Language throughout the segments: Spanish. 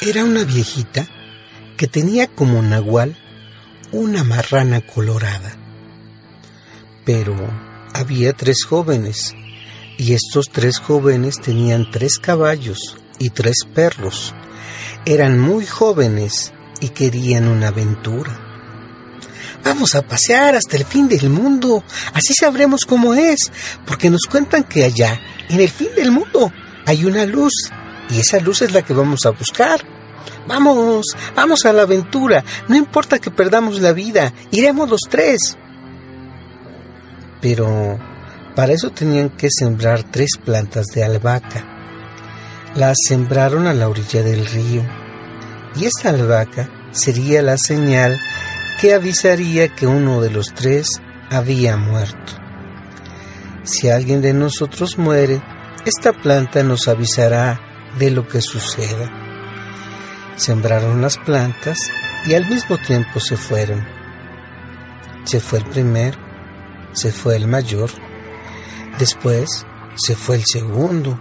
Era una viejita que tenía como nahual una marrana colorada. Pero había tres jóvenes y estos tres jóvenes tenían tres caballos y tres perros. Eran muy jóvenes y querían una aventura. Vamos a pasear hasta el fin del mundo, así sabremos cómo es, porque nos cuentan que allá, en el fin del mundo, hay una luz, y esa luz es la que vamos a buscar. Vamos, vamos a la aventura, no importa que perdamos la vida, iremos los tres. Pero para eso tenían que sembrar tres plantas de albahaca. Las sembraron a la orilla del río, y esa albahaca sería la señal que avisaría que uno de los tres había muerto. Si alguien de nosotros muere, esta planta nos avisará de lo que suceda. Sembraron las plantas y al mismo tiempo se fueron. Se fue el primero, se fue el mayor, después se fue el segundo,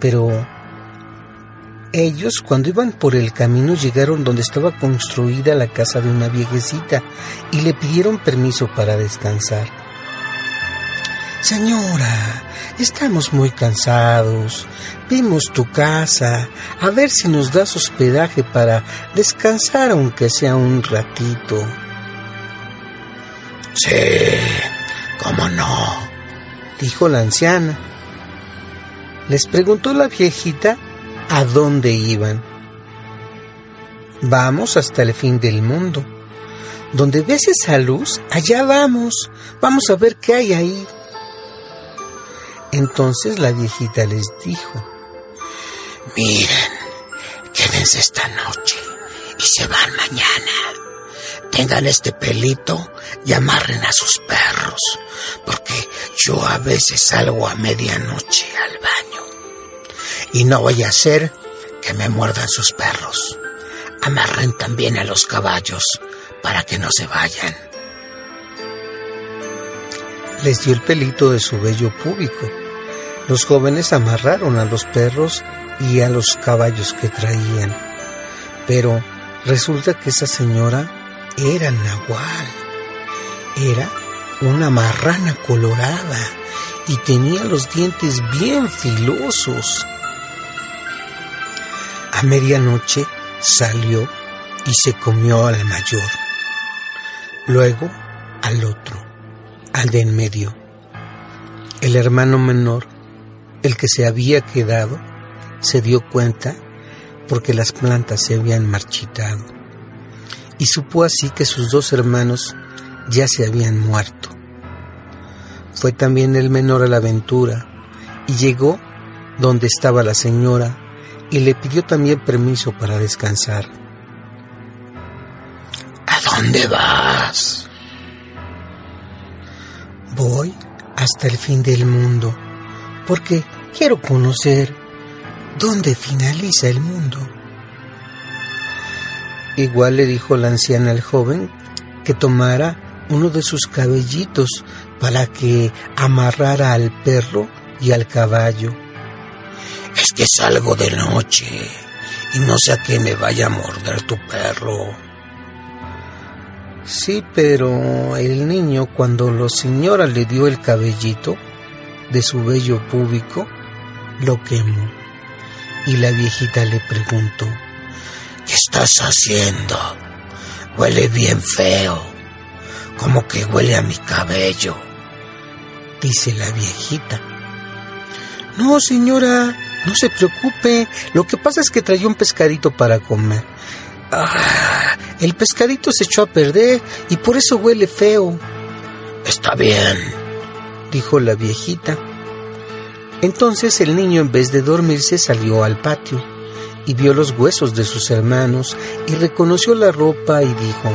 pero ellos, cuando iban por el camino, llegaron donde estaba construida la casa de una viejecita y le pidieron permiso para descansar. Señora, estamos muy cansados. Vimos tu casa, a ver si nos das hospedaje para descansar aunque sea un ratito. Sí, cómo no, dijo la anciana. Les preguntó la viejita a dónde iban. Vamos hasta el fin del mundo. Donde ves esa luz, allá vamos. Vamos a ver qué hay ahí. Entonces la viejita les dijo, Miren, quédense esta noche y se van mañana. Tengan este pelito y amarren a sus perros, porque yo a veces salgo a medianoche al baño y no voy a hacer que me muerdan sus perros. Amarren también a los caballos para que no se vayan. Les dio el pelito de su vello público. Los jóvenes amarraron a los perros y a los caballos que traían. Pero resulta que esa señora era Nahual. Era una marrana colorada y tenía los dientes bien filosos. A medianoche salió y se comió al mayor, luego al otro, al de en medio. El hermano menor, el que se había quedado, se dio cuenta porque las plantas se habían marchitado y supo así que sus dos hermanos ya se habían muerto. Fue también el menor a la aventura y llegó donde estaba la señora y le pidió también permiso para descansar. ¿A dónde vas? Voy hasta el fin del mundo, porque quiero conocer dónde finaliza el mundo. Igual le dijo la anciana al joven que tomara uno de sus cabellitos para que amarrara al perro y al caballo es que salgo de noche y no sé a qué me vaya a morder tu perro. Sí, pero el niño cuando la señora le dio el cabellito de su vello público, lo quemó. Y la viejita le preguntó, ¿qué estás haciendo? Huele bien feo, como que huele a mi cabello. Dice la viejita. No, señora, no se preocupe, lo que pasa es que traía un pescadito para comer. Ah, el pescadito se echó a perder y por eso huele feo. Está bien, dijo la viejita. Entonces el niño en vez de dormirse salió al patio y vio los huesos de sus hermanos y reconoció la ropa y dijo,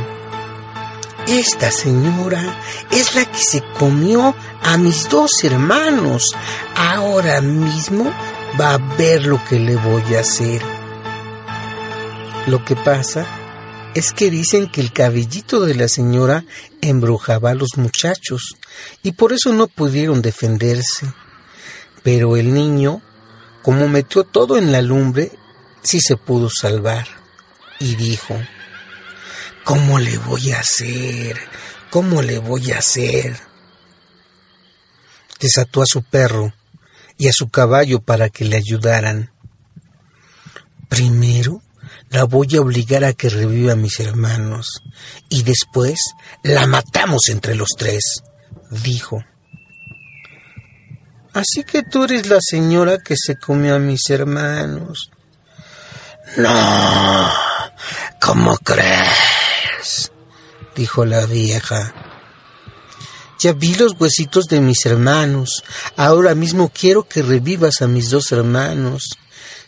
Esta señora es la que se comió a mis dos hermanos. Ahora mismo va a ver lo que le voy a hacer. Lo que pasa es que dicen que el cabellito de la señora embrujaba a los muchachos y por eso no pudieron defenderse. Pero el niño, como metió todo en la lumbre, sí se pudo salvar y dijo, ¿cómo le voy a hacer? ¿Cómo le voy a hacer? Desató a su perro y a su caballo para que le ayudaran. Primero la voy a obligar a que reviva a mis hermanos y después la matamos entre los tres, dijo. Así que tú eres la señora que se comió a mis hermanos. No, ¿cómo crees? dijo la vieja. Ya vi los huesitos de mis hermanos. Ahora mismo quiero que revivas a mis dos hermanos.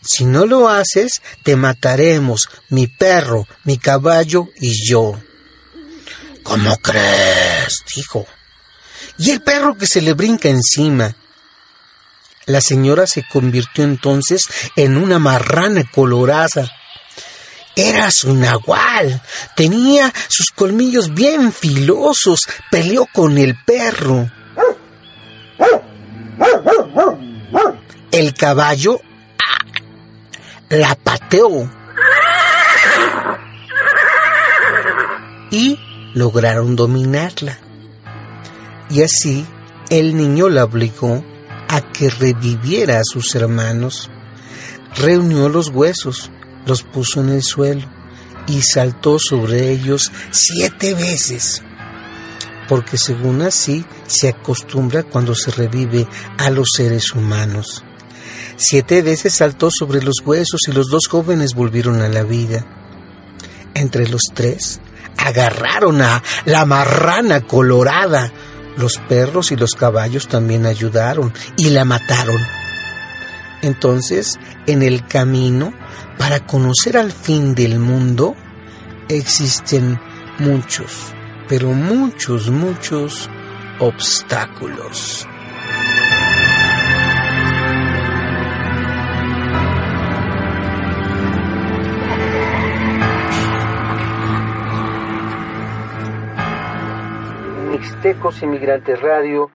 Si no lo haces, te mataremos, mi perro, mi caballo y yo. ¿Cómo crees? dijo. Y el perro que se le brinca encima. La señora se convirtió entonces en una marrana colorada. Era su nahual. Tenía sus colmillos bien filosos. Peleó con el perro. El caballo la pateó. Y lograron dominarla. Y así el niño la obligó a que reviviera a sus hermanos. Reunió los huesos, los puso en el suelo y saltó sobre ellos siete veces, porque según así se acostumbra cuando se revive a los seres humanos. Siete veces saltó sobre los huesos y los dos jóvenes volvieron a la vida. Entre los tres agarraron a la marrana colorada. Los perros y los caballos también ayudaron y la mataron. Entonces, en el camino, para conocer al fin del mundo, existen muchos, pero muchos, muchos obstáculos. Mixtecos Inmigrantes Radio